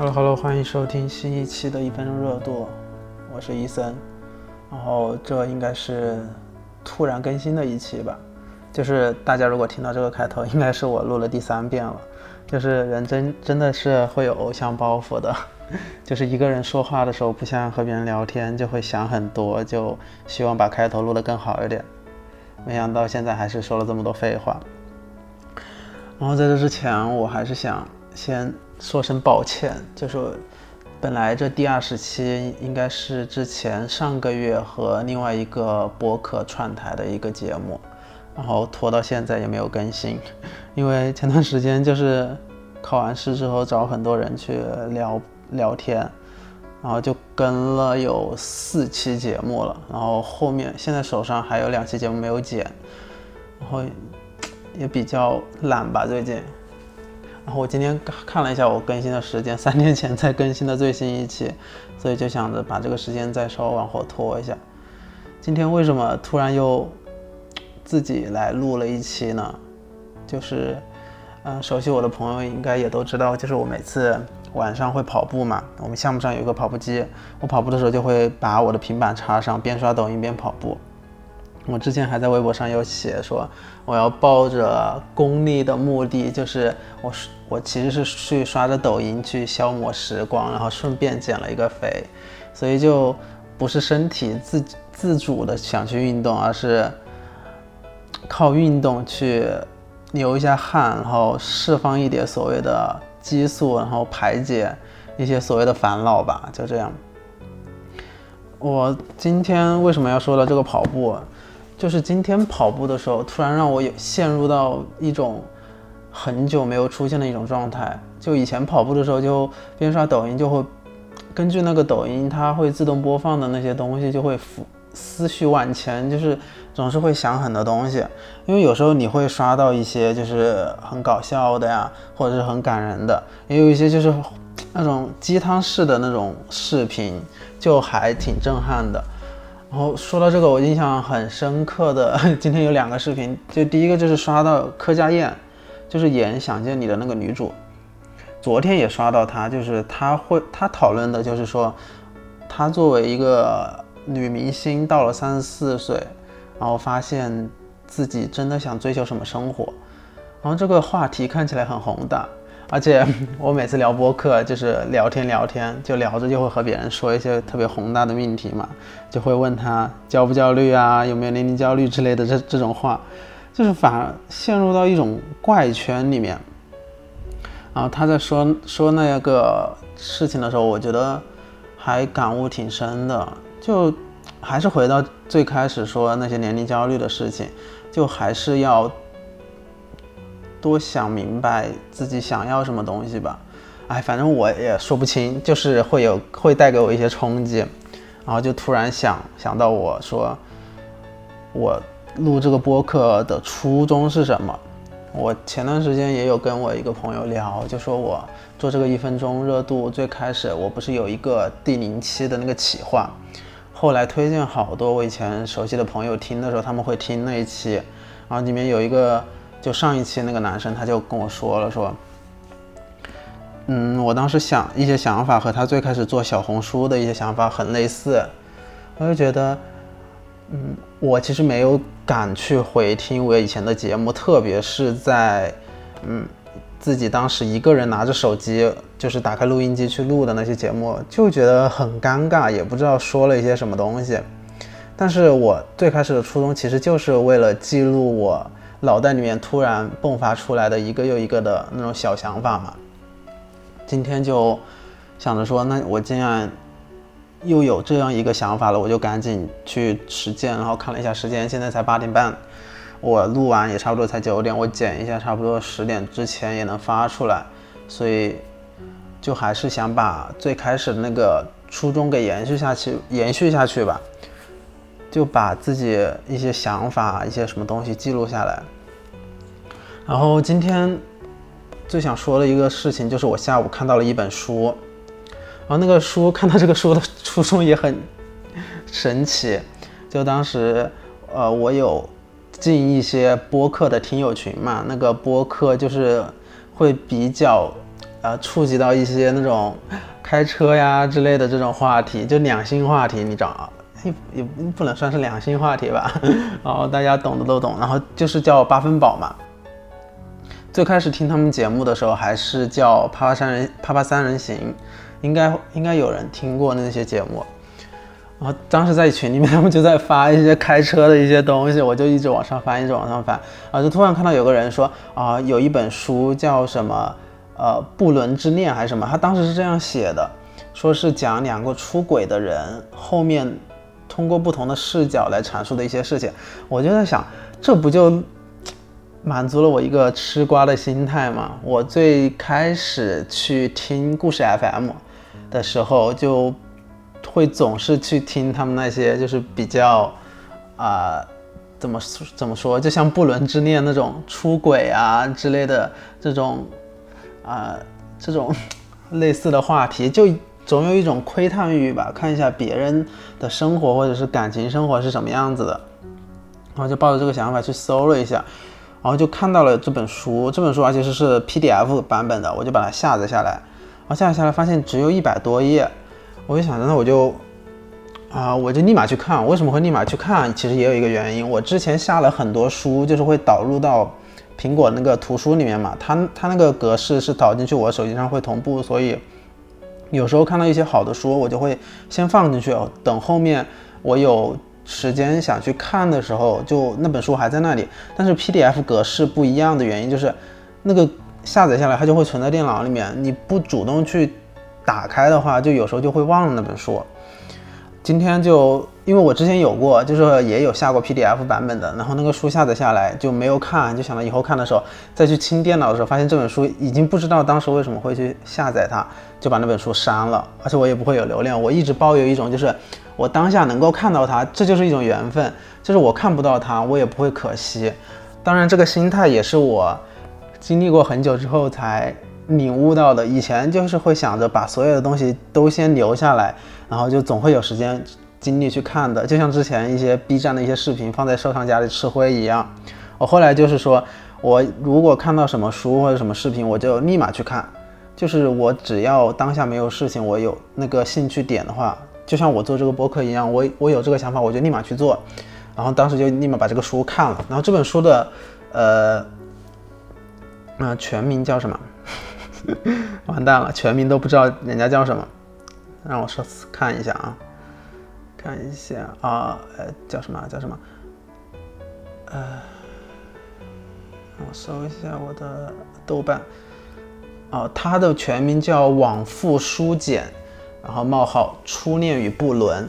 Hello Hello，欢迎收听新一期的一分钟热度，我是伊森。然后这应该是突然更新的一期吧，就是大家如果听到这个开头，应该是我录了第三遍了。就是人真真的是会有偶像包袱的，就是一个人说话的时候不像和别人聊天，就会想很多，就希望把开头录得更好一点。没想到现在还是说了这么多废话。然后在这之前，我还是想先说声抱歉，就是本来这第二十期应该是之前上个月和另外一个播客串台的一个节目，然后拖到现在也没有更新，因为前段时间就是考完试之后找很多人去聊聊天，然后就跟了有四期节目了，然后后面现在手上还有两期节目没有剪，然后。也比较懒吧，最近。然后我今天看了一下我更新的时间，三天前才更新的最新一期，所以就想着把这个时间再稍微往后拖一下。今天为什么突然又自己来录了一期呢？就是，嗯，熟悉我的朋友应该也都知道，就是我每次晚上会跑步嘛，我们项目上有一个跑步机，我跑步的时候就会把我的平板插上，边刷抖音边跑步。我之前还在微博上有写说，我要抱着功利的目的，就是我我其实是去刷着抖音去消磨时光，然后顺便减了一个肥，所以就不是身体自自主的想去运动，而是靠运动去流一下汗，然后释放一点所谓的激素，然后排解一些所谓的烦恼吧，就这样。我今天为什么要说到这个跑步？就是今天跑步的时候，突然让我有陷入到一种很久没有出现的一种状态。就以前跑步的时候，就边刷抖音，就会根据那个抖音它会自动播放的那些东西，就会思思绪万千，就是总是会想很多东西。因为有时候你会刷到一些就是很搞笑的呀，或者是很感人的，也有一些就是那种鸡汤式的那种视频，就还挺震撼的。然后说到这个，我印象很深刻的，今天有两个视频，就第一个就是刷到柯佳燕，就是演《想见你》的那个女主，昨天也刷到她，就是她会她讨论的就是说，她作为一个女明星，到了三十四岁，然后发现自己真的想追求什么生活，然后这个话题看起来很宏大。而且 我每次聊播客，就是聊天聊天，就聊着就会和别人说一些特别宏大的命题嘛，就会问他焦不焦虑啊，有没有年龄焦虑之类的这这种话，就是反而陷入到一种怪圈里面。然后他在说说那个事情的时候，我觉得还感悟挺深的，就还是回到最开始说那些年龄焦虑的事情，就还是要。多想明白自己想要什么东西吧，哎，反正我也说不清，就是会有会带给我一些冲击，然后就突然想想到我说，我录这个播客的初衷是什么？我前段时间也有跟我一个朋友聊，就说我做这个一分钟热度最开始我不是有一个第零期的那个企划，后来推荐好多我以前熟悉的朋友听的时候，他们会听那一期，然后里面有一个。就上一期那个男生，他就跟我说了，说，嗯，我当时想一些想法和他最开始做小红书的一些想法很类似，我就觉得，嗯，我其实没有敢去回听我以前的节目，特别是在，嗯，自己当时一个人拿着手机，就是打开录音机去录的那些节目，就觉得很尴尬，也不知道说了一些什么东西。但是我最开始的初衷其实就是为了记录我。脑袋里面突然迸发出来的一个又一个的那种小想法嘛，今天就想着说，那我既然又有这样一个想法了，我就赶紧去实践。然后看了一下时间，现在才八点半，我录完也差不多才九点，我剪一下，差不多十点之前也能发出来。所以就还是想把最开始那个初衷给延续下去，延续下去吧。就把自己一些想法、一些什么东西记录下来。然后今天最想说的一个事情，就是我下午看到了一本书，然后那个书看到这个书的初衷也很神奇。就当时，呃，我有进一些播客的听友群嘛，那个播客就是会比较呃触及到一些那种开车呀之类的这种话题，就两性话题，你知道 也也不能算是两性话题吧，然后大家懂的都懂，然后就是叫八分饱嘛。最开始听他们节目的时候，还是叫啪啪三人啪啪三人行，应该应该有人听过那些节目。然后当时在群里面，他们就在发一些开车的一些东西，我就一直往上翻，一直往上翻，啊，就突然看到有个人说啊，有一本书叫什么，呃，不伦之恋还是什么，他当时是这样写的，说是讲两个出轨的人后面通过不同的视角来阐述的一些事情，我就在想，这不就满足了我一个吃瓜的心态吗？我最开始去听故事 FM 的时候就。会总是去听他们那些就是比较，啊，怎么怎么说，就像不伦之恋那种出轨啊之类的这种，啊，这种 类似的话题，就总有一种窥探欲吧，看一下别人的生活或者是感情生活是什么样子的，然后就抱着这个想法去搜了一下，然后就看到了这本书，这本书而且是是 PDF 版本的，我就把它下载下来，然后下载下来发现只有一百多页。我就想着，那我就，啊，我就立马去看。为什么会立马去看？其实也有一个原因。我之前下了很多书，就是会导入到苹果那个图书里面嘛。它它那个格式是导进去，我手机上会同步，所以有时候看到一些好的书，我就会先放进去，等后面我有时间想去看的时候，就那本书还在那里。但是 PDF 格式不一样的原因就是，那个下载下来它就会存在电脑里面，你不主动去。打开的话，就有时候就会忘了那本书。今天就因为我之前有过，就是也有下过 PDF 版本的，然后那个书下载下来就没有看，就想到以后看的时候再去清电脑的时候，发现这本书已经不知道当时为什么会去下载它，就把那本书删了。而且我也不会有流量，我一直抱有一种就是我当下能够看到它，这就是一种缘分，就是我看不到它，我也不会可惜。当然，这个心态也是我经历过很久之后才。领悟到的，以前就是会想着把所有的东西都先留下来，然后就总会有时间精力去看的，就像之前一些 B 站的一些视频放在收藏夹里吃灰一样。我后来就是说，我如果看到什么书或者什么视频，我就立马去看。就是我只要当下没有事情，我有那个兴趣点的话，就像我做这个播客一样，我我有这个想法，我就立马去做。然后当时就立马把这个书看了。然后这本书的，呃，那全名叫什么？完蛋了，全名都不知道人家叫什么，让我说看一下啊，看一下啊，呃，叫什么？叫什么？呃，我搜一下我的豆瓣。哦，它的全名叫《往复书简》，然后冒号初恋与不伦。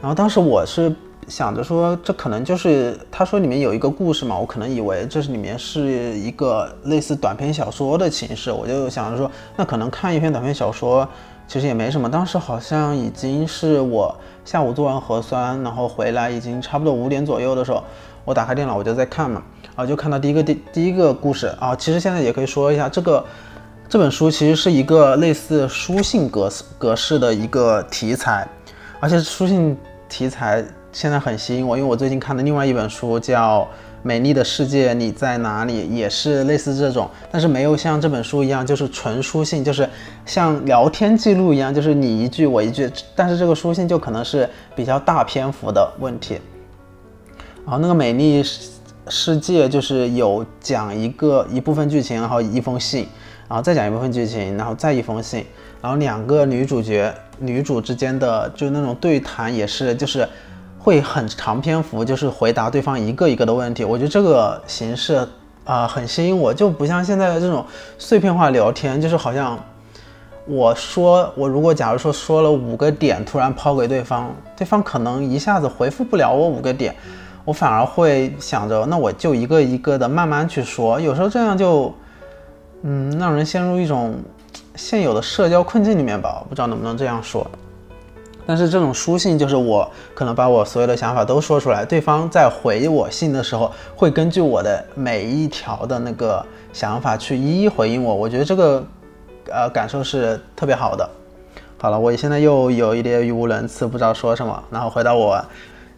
然后当时我是。想着说，这可能就是他说里面有一个故事嘛，我可能以为这是里面是一个类似短篇小说的形式，我就想着说，那可能看一篇短篇小说其实也没什么。当时好像已经是我下午做完核酸，然后回来已经差不多五点左右的时候，我打开电脑我就在看嘛，啊，就看到第一个第第一个故事啊，其实现在也可以说一下，这个这本书其实是一个类似书信格格式的一个题材，而且书信题材。现在很吸引我，因为我最近看的另外一本书叫《美丽的世界你在哪里》，也是类似这种，但是没有像这本书一样，就是纯书信，就是像聊天记录一样，就是你一句我一句。但是这个书信就可能是比较大篇幅的问题。然后那个《美丽世界》就是有讲一个一部分剧情，然后一封信，然后再讲一部分剧情，然后再一封信，然后两个女主角女主之间的就那种对谈也是就是。会很长篇幅，就是回答对方一个一个的问题。我觉得这个形式啊很吸引我，就不像现在的这种碎片化聊天，就是好像我说我如果假如说说了五个点，突然抛给对方，对方可能一下子回复不了我五个点，我反而会想着那我就一个一个的慢慢去说。有时候这样就嗯让人陷入一种现有的社交困境里面吧，不知道能不能这样说。但是这种书信就是我可能把我所有的想法都说出来，对方在回我信的时候，会根据我的每一条的那个想法去一一回应我。我觉得这个，呃，感受是特别好的。好了，我现在又有一点语无伦次，不知道说什么。然后回到我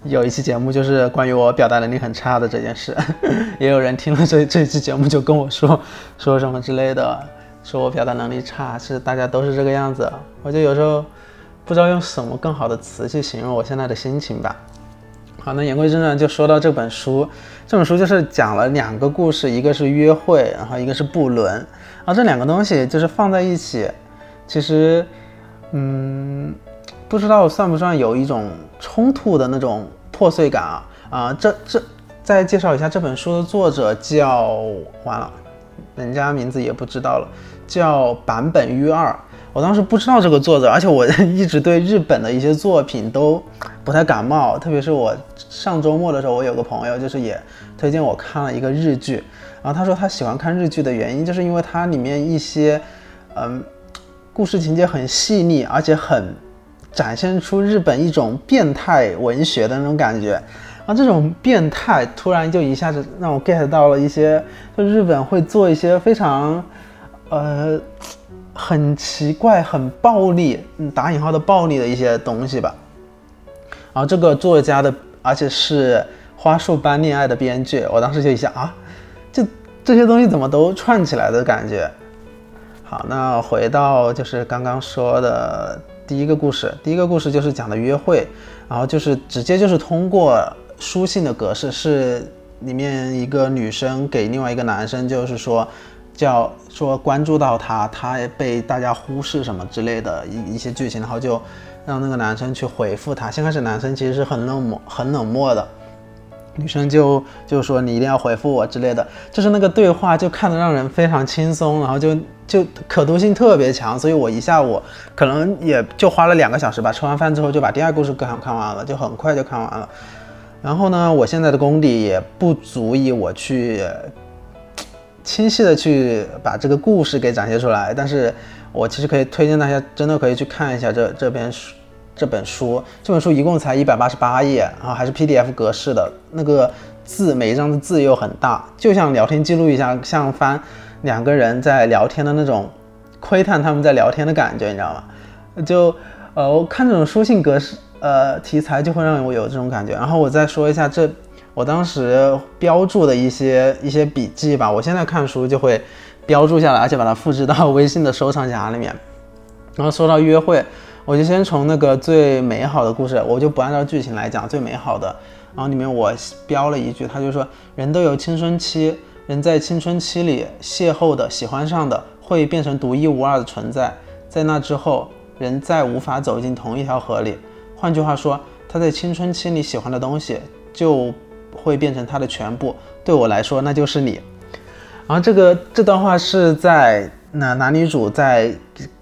有一期节目，就是关于我表达能力很差的这件事，也有人听了这这期节目就跟我说说什么之类的。说我表达能力差，是大家都是这个样子。我就有时候不知道用什么更好的词去形容我现在的心情吧。好，那言归正传，就说到这本书。这本书就是讲了两个故事，一个是约会，然后一个是不伦。然后这两个东西就是放在一起，其实，嗯，不知道算不算有一种冲突的那种破碎感啊？啊，这这再介绍一下这本书的作者叫完了，人家名字也不知道了，叫坂本裕二。我当时不知道这个作者，而且我 一直对日本的一些作品都不太感冒，特别是我上周末的时候，我有个朋友就是也推荐我看了一个日剧，然后他说他喜欢看日剧的原因，就是因为它里面一些嗯故事情节很细腻，而且很展现出日本一种变态文学的那种感觉，然后这种变态突然就一下子让我 get 到了一些，就日本会做一些非常呃。很奇怪、很暴力，嗯，打引号的暴力的一些东西吧。然后这个作家的，而且是《花束般恋爱》的编剧，我当时就一下啊，这这些东西怎么都串起来的感觉。好，那回到就是刚刚说的第一个故事，第一个故事就是讲的约会，然后就是直接就是通过书信的格式，是里面一个女生给另外一个男生，就是说。叫说关注到他，他被大家忽视什么之类的一一些剧情，然后就让那个男生去回复他。先开始男生其实是很冷漠、很冷漠的，女生就就说你一定要回复我之类的，就是那个对话就看得让人非常轻松，然后就就可读性特别强，所以我一下午可能也就花了两个小时吧。吃完饭之后就把第二故事看看完了，就很快就看完了。然后呢，我现在的功底也不足以我去。清晰的去把这个故事给展现出来，但是我其实可以推荐大家，真的可以去看一下这这边书，这本书，这本书一共才一百八十八页，然后还是 PDF 格式的，那个字每一张的字又很大，就像聊天记录一样，像翻两个人在聊天的那种窥探他们在聊天的感觉，你知道吗？就呃，我看这种书信格式呃题材就会让我有这种感觉，然后我再说一下这。我当时标注的一些一些笔记吧，我现在看书就会标注下来，而且把它复制到微信的收藏夹里面。然后说到约会，我就先从那个最美好的故事，我就不按照剧情来讲最美好的。然后里面我标了一句，他就说：人都有青春期，人在青春期里邂逅的、喜欢上的，会变成独一无二的存在。在那之后，人再无法走进同一条河里。换句话说，他在青春期里喜欢的东西就。会变成他的全部，对我来说那就是你。然后这个这段话是在那男女主在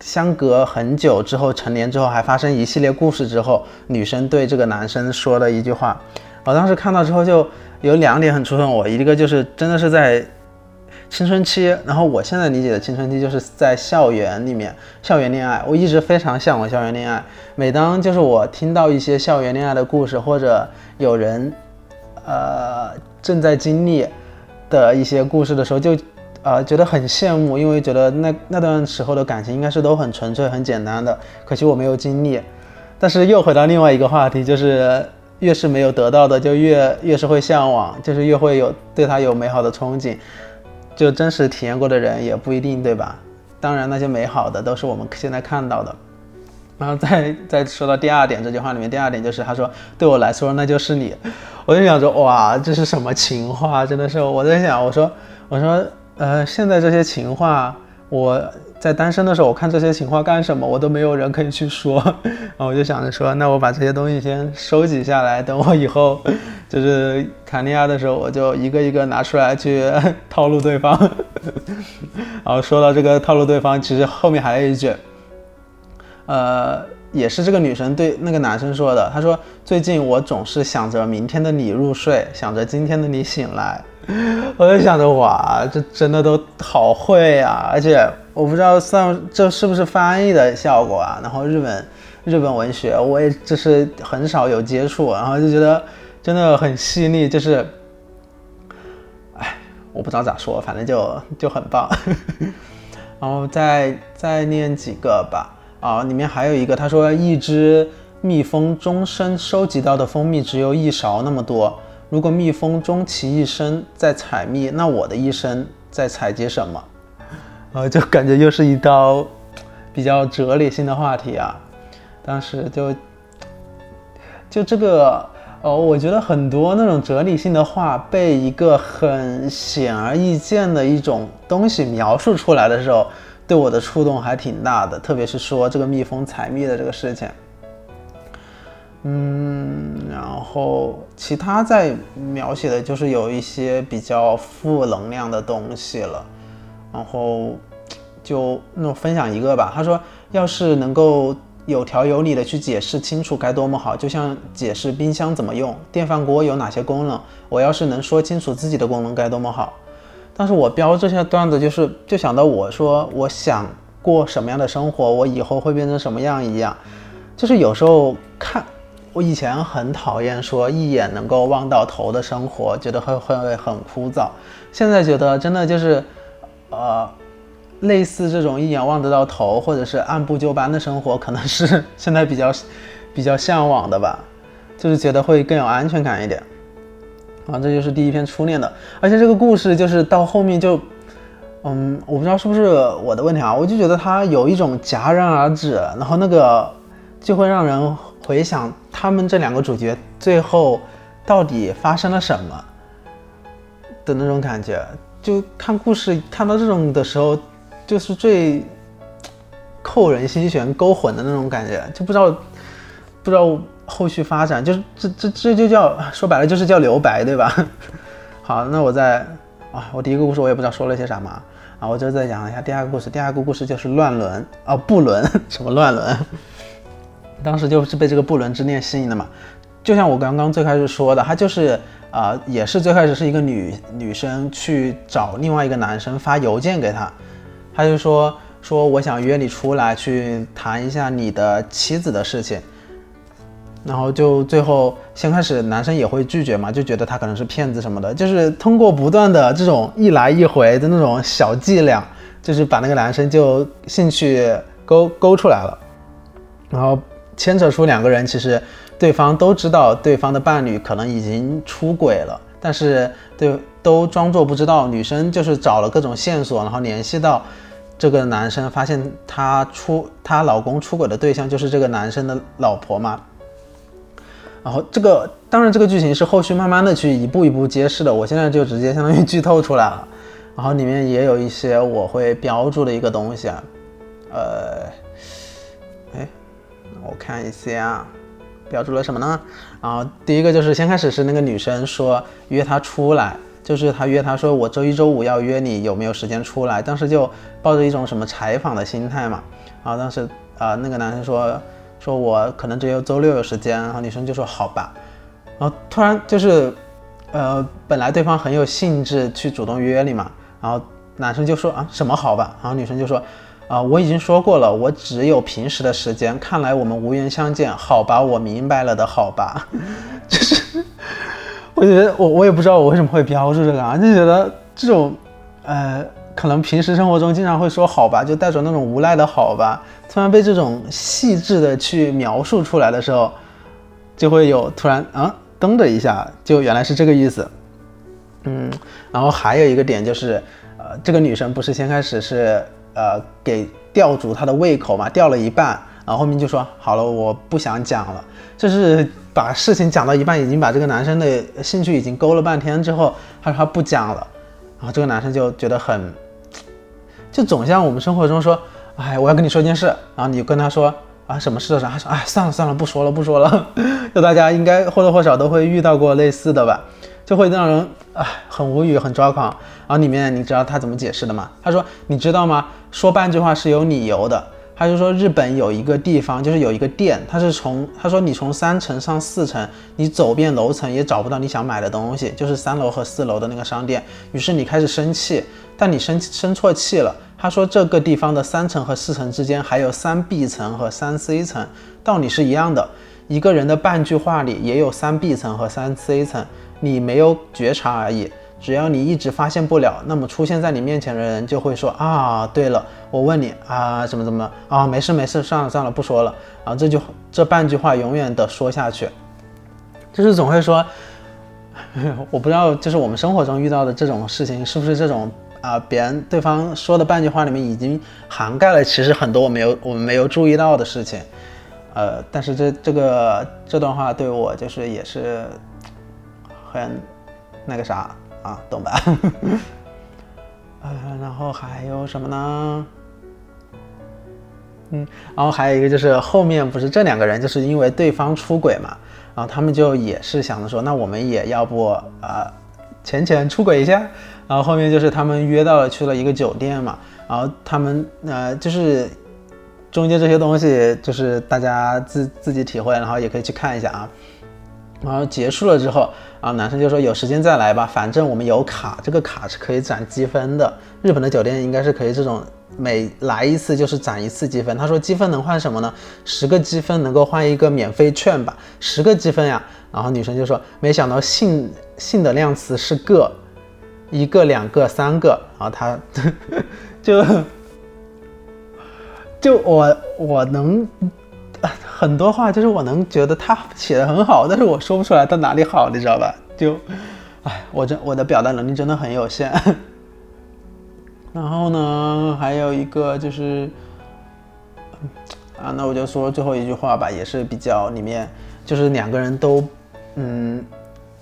相隔很久之后成年之后，还发生一系列故事之后，女生对这个男生说的一句话。我当时看到之后就有两点很触动我，一个就是真的是在青春期，然后我现在理解的青春期就是在校园里面校园恋爱，我一直非常向往校园恋爱。每当就是我听到一些校园恋爱的故事，或者有人。呃，正在经历的一些故事的时候，就呃觉得很羡慕，因为觉得那那段时候的感情应该是都很纯粹、很简单的。可惜我没有经历。但是又回到另外一个话题，就是越是没有得到的，就越越是会向往，就是越会有对他有美好的憧憬。就真实体验过的人也不一定，对吧？当然，那些美好的都是我们现在看到的。然后再再说到第二点，这句话里面第二点就是他说对我来说那就是你，我就想说哇这是什么情话？真的是我在想我说我说呃现在这些情话我在单身的时候我看这些情话干什么？我都没有人可以去说，然后我就想着说那我把这些东西先收集下来，等我以后就是谈恋爱的时候我就一个一个拿出来去套路对方。然后说到这个套路对方，其实后面还有一句。呃，也是这个女生对那个男生说的。她说：“最近我总是想着明天的你入睡，想着今天的你醒来。” 我就想着，哇，这真的都好会啊！而且我不知道算这是不是翻译的效果啊？然后日本日本文学我也就是很少有接触，然后就觉得真的很细腻，就是，哎，我不知道咋说，反正就就很棒。然后再再念几个吧。啊，里面还有一个，他说一只蜜蜂终身收集到的蜂蜜只有一勺那么多。如果蜜蜂终其一生在采蜜，那我的一生在采集什么？呃，就感觉又是一道比较哲理性的话题啊。当时就就这个，哦，我觉得很多那种哲理性的话被一个很显而易见的一种东西描述出来的时候，对我的触动还挺大的。特别是说这个蜜蜂采蜜的这个事情。嗯，然后其他在描写的就是有一些比较负能量的东西了，然后就那种分享一个吧。他说，要是能够有条有理的去解释清楚该多么好，就像解释冰箱怎么用，电饭锅有哪些功能。我要是能说清楚自己的功能该多么好。但是我标这些段子就是就想到我说我想过什么样的生活，我以后会变成什么样一样，就是有时候看。我以前很讨厌说一眼能够望到头的生活，觉得会会很枯燥。现在觉得真的就是，呃，类似这种一眼望得到头，或者是按部就班的生活，可能是现在比较比较向往的吧。就是觉得会更有安全感一点。啊，这就是第一篇初恋的，而且这个故事就是到后面就，嗯，我不知道是不是我的问题啊，我就觉得它有一种戛然而止，然后那个就会让人。回想他们这两个主角最后到底发生了什么的那种感觉，就看故事看到这种的时候，就是最扣人心弦、勾魂的那种感觉，就不知道不知道后续发展，就是这这这就叫说白了就是叫留白，对吧？好，那我再啊，我第一个故事我也不知道说了些什么啊，我就再讲一下第二个故事，第二个故事就是乱伦啊，不伦 什么乱伦。当时就是被这个不伦之恋吸引的嘛，就像我刚刚最开始说的，他就是啊，也是最开始是一个女女生去找另外一个男生发邮件给他，他就说说我想约你出来去谈一下你的妻子的事情，然后就最后先开始男生也会拒绝嘛，就觉得他可能是骗子什么的，就是通过不断的这种一来一回的那种小伎俩，就是把那个男生就兴趣勾勾出来了，然后。牵扯出两个人，其实对方都知道对方的伴侣可能已经出轨了，但是对都装作不知道。女生就是找了各种线索，然后联系到这个男生，发现她出她老公出轨的对象就是这个男生的老婆嘛。然后这个当然这个剧情是后续慢慢的去一步一步揭示的，我现在就直接相当于剧透出来了。然后里面也有一些我会标注的一个东西啊，呃。我看一下，标注了什么呢？然后第一个就是先开始是那个女生说约他出来，就是他约他说我周一周五要约你，有没有时间出来？当时就抱着一种什么采访的心态嘛。然后当时啊那个男生说说我可能只有周六有时间，然后女生就说好吧。然后突然就是呃本来对方很有兴致去主动约你嘛，然后男生就说啊什么好吧，然后女生就说。啊，我已经说过了，我只有平时的时间。看来我们无缘相见，好吧，我明白了的，好吧。就是，我觉得我我也不知道我为什么会标注这个啊，就觉得这种，呃，可能平时生活中经常会说好吧，就带着那种无奈的好吧，突然被这种细致的去描述出来的时候，就会有突然啊，噔的一下，就原来是这个意思。嗯，然后还有一个点就是，呃，这个女生不是先开始是。呃，给吊足他的胃口嘛，吊了一半，然后后面就说好了，我不想讲了，就是把事情讲到一半，已经把这个男生的兴趣已经勾了半天之后，他说他不讲了，然后这个男生就觉得很，就总像我们生活中说，哎，我要跟你说件事，然后你跟他说啊，什么事的时候，他说哎，算了算了，不说了不说了，就大家应该或多或少都会遇到过类似的吧。就会让人啊很无语，很抓狂。然后里面你知道他怎么解释的吗？他说：“你知道吗？说半句话是有理由的。”他就说日本有一个地方，就是有一个店，他是从他说你从三层上四层，你走遍楼层也找不到你想买的东西，就是三楼和四楼的那个商店。于是你开始生气，但你生生错气了。他说这个地方的三层和四层之间还有三 B 层和三 C 层，道理是一样的。一个人的半句话里也有三 B 层和三 C 层。你没有觉察而已，只要你一直发现不了，那么出现在你面前的人就会说啊，对了，我问你啊，怎么怎么啊，没事没事，算了算了，不说了。啊，这就这半句话永远的说下去，就是总会说，我不知道，就是我们生活中遇到的这种事情是不是这种啊，别人对方说的半句话里面已经涵盖了其实很多我没有我们没有注意到的事情，呃，但是这这个这段话对我就是也是很那个啥。啊，懂吧？呃，然后还有什么呢？嗯，然后还有一个就是后面不是这两个人就是因为对方出轨嘛，然后他们就也是想着说，那我们也要不啊浅浅出轨一下，然后后面就是他们约到了去了一个酒店嘛，然后他们呃就是中间这些东西就是大家自自己体会，然后也可以去看一下啊。然后结束了之后，啊，男生就说有时间再来吧，反正我们有卡，这个卡是可以攒积分的。日本的酒店应该是可以这种每来一次就是攒一次积分。他说积分能换什么呢？十个积分能够换一个免费券吧？十个积分呀。然后女生就说没想到性性的量词是个，一个、两个、三个。然后他 就就我我能。很多话就是我能觉得他写的很好，但是我说不出来他哪里好，你知道吧？就，哎，我这我的表达能力真的很有限。然后呢，还有一个就是，啊，那我就说最后一句话吧，也是比较里面，就是两个人都，嗯，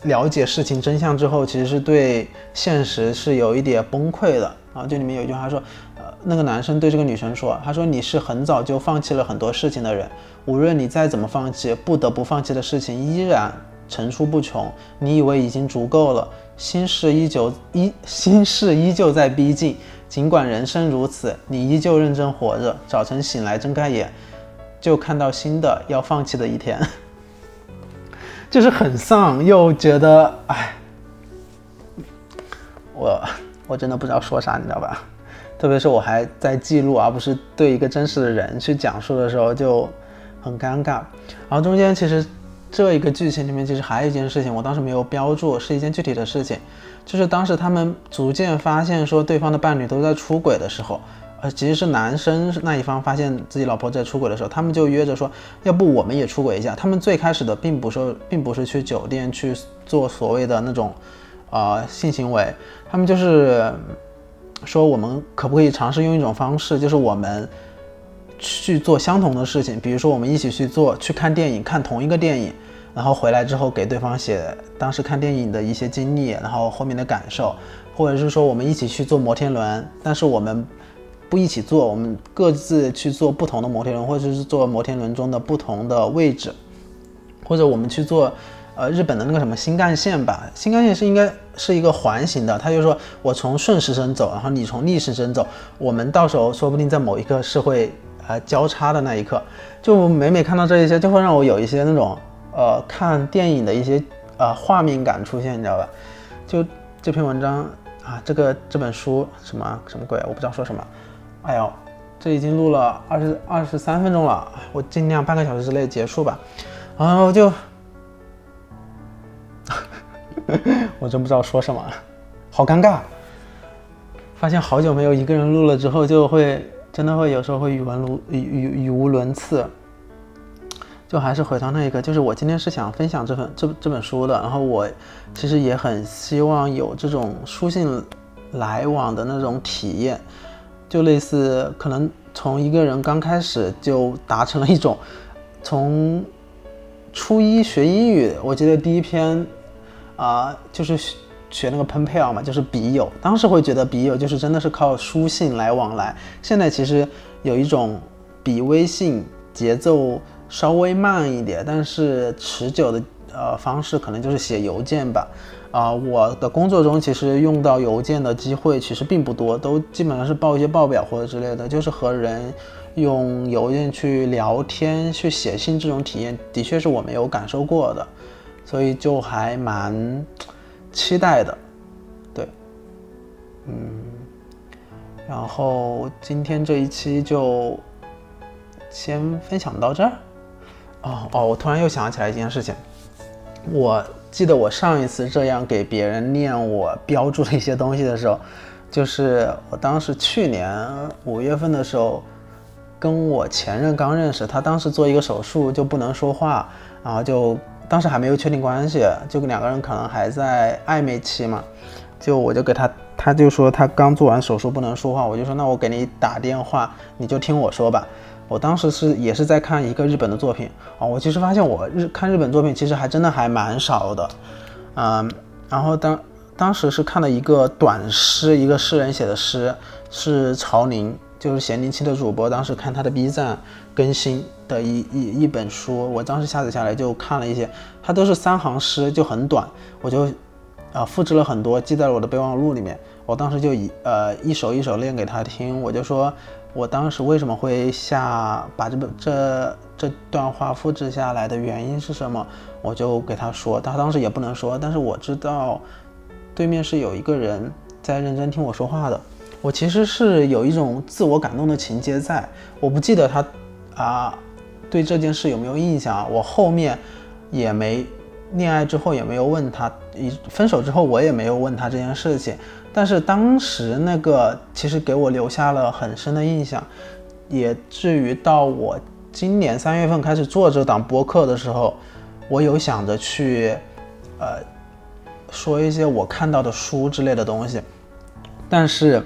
了解事情真相之后，其实是对现实是有一点崩溃的。啊，这里面有一句话说，呃，那个男生对这个女生说，他说你是很早就放弃了很多事情的人。无论你再怎么放弃，不得不放弃的事情依然层出不穷。你以为已经足够了，心事依旧依心事依旧在逼近。尽管人生如此，你依旧认真活着。早晨醒来睁开眼，就看到新的要放弃的一天，就是很丧，又觉得哎，我我真的不知道说啥，你知道吧？特别是我还在记录，而不是对一个真实的人去讲述的时候，就。很尴尬，然后中间其实这一个剧情里面其实还有一件事情，我当时没有标注，是一件具体的事情，就是当时他们逐渐发现说对方的伴侣都在出轨的时候，呃，其实是男生那一方发现自己老婆在出轨的时候，他们就约着说，要不我们也出轨一下。他们最开始的并不是，并不是去酒店去做所谓的那种，呃，性行为，他们就是说我们可不可以尝试用一种方式，就是我们。去做相同的事情，比如说我们一起去做，去看电影，看同一个电影，然后回来之后给对方写当时看电影的一些经历，然后后面的感受，或者是说我们一起去坐摩天轮，但是我们不一起坐，我们各自去做不同的摩天轮，或者是坐摩天轮中的不同的位置，或者我们去做呃日本的那个什么新干线吧，新干线是应该是一个环形的，他就说我从顺时针走，然后你从逆时针走，我们到时候说不定在某一刻是会。呃，交叉的那一刻，就每每看到这一些，就会让我有一些那种呃看电影的一些呃画面感出现，你知道吧？就这篇文章啊，这个这本书什么什么鬼，我不知道说什么。哎呦，这已经录了二十二十三分钟了，我尽量半个小时之内结束吧。然后就，我真不知道说什么，好尴尬。发现好久没有一个人录了之后，就会。真的会有时候会语文如语语语无伦次，就还是回到那个，就是我今天是想分享这份这这本书的，然后我其实也很希望有这种书信来往的那种体验，就类似可能从一个人刚开始就达成了一种，从初一学英语，我记得第一篇啊就是。学那个 pen pal 嘛，就是笔友。当时会觉得笔友就是真的是靠书信来往来。现在其实有一种比微信节奏稍微慢一点，但是持久的呃方式，可能就是写邮件吧。啊，我的工作中其实用到邮件的机会其实并不多，都基本上是报一些报表或者之类的。就是和人用邮件去聊天、去写信这种体验，的确是我没有感受过的，所以就还蛮。期待的，对，嗯，然后今天这一期就先分享到这儿。哦哦，我突然又想起来一件事情，我记得我上一次这样给别人念我标注的一些东西的时候，就是我当时去年五月份的时候，跟我前任刚认识，他当时做一个手术就不能说话，然后就。当时还没有确定关系，就两个人可能还在暧昧期嘛，就我就给他他就说他刚做完手术不能说话，我就说那我给你打电话，你就听我说吧。我当时是也是在看一个日本的作品啊，我其实发现我日看日本作品其实还真的还蛮少的，嗯，然后当当时是看了一个短诗，一个诗人写的诗，是曹宁，就是咸宁期的主播，当时看他的 B 站更新的一一一本书，我当时下载下来就看了一些，它都是三行诗，就很短，我就啊复制了很多，记在了我的备忘录里面。我当时就一呃一首一首练给他听，我就说，我当时为什么会下把这本这这段话复制下来的原因是什么？我就给他说，他当时也不能说，但是我知道对面是有一个人在认真听我说话的。我其实是有一种自我感动的情节在，我不记得他啊对这件事有没有印象，我后面也没恋爱之后也没有问他，一分手之后我也没有问他这件事情。但是当时那个其实给我留下了很深的印象，也至于到我今年三月份开始做这档播客的时候，我有想着去，呃，说一些我看到的书之类的东西。但是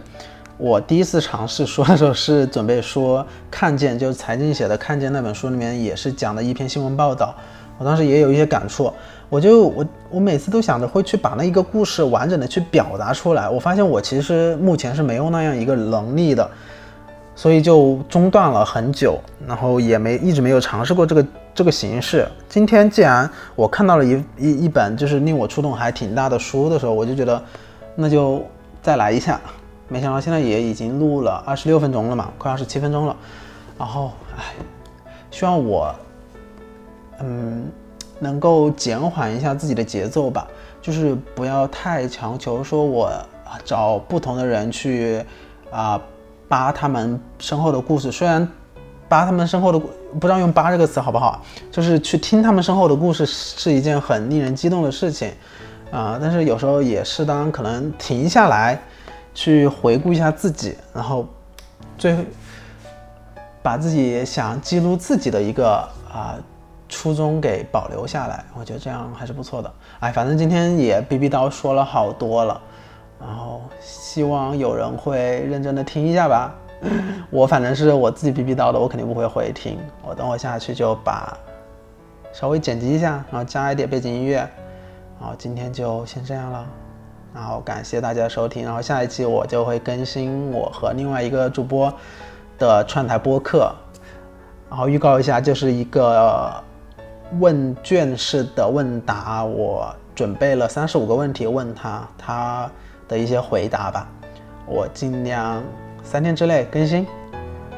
我第一次尝试说的时候是准备说《看见》，就是财经写的《看见》那本书里面也是讲的一篇新闻报道，我当时也有一些感触。我就我我每次都想着会去把那一个故事完整的去表达出来，我发现我其实目前是没有那样一个能力的，所以就中断了很久，然后也没一直没有尝试过这个这个形式。今天既然我看到了一一一本就是令我触动还挺大的书的时候，我就觉得那就再来一下。没想到现在也已经录了二十六分钟了嘛，快二十七分钟了。然后唉，希望我嗯。能够减缓一下自己的节奏吧，就是不要太强求，说我找不同的人去啊扒他们身后的故事。虽然扒他们身后的不知道用“扒”这个词好不好，就是去听他们身后的故事是一件很令人激动的事情啊。但是有时候也适当可能停下来，去回顾一下自己，然后最后把自己想记录自己的一个啊。初衷给保留下来，我觉得这样还是不错的。哎，反正今天也逼逼叨说了好多了，然后希望有人会认真的听一下吧。我反正是我自己逼逼叨的，我肯定不会回听。我等会下去就把稍微剪辑一下，然后加一点背景音乐。然后今天就先这样了，然后感谢大家收听。然后下一期我就会更新我和另外一个主播的串台播客。然后预告一下，就是一个。问卷式的问答，我准备了三十五个问题问他，他的一些回答吧。我尽量三天之内更新，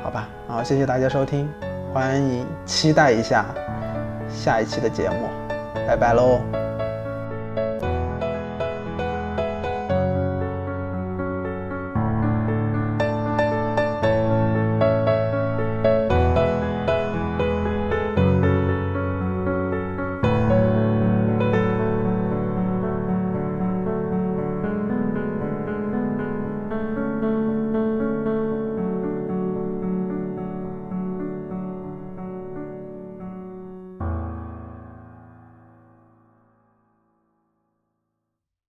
好吧？好，谢谢大家收听，欢迎期待一下下一期的节目，拜拜喽。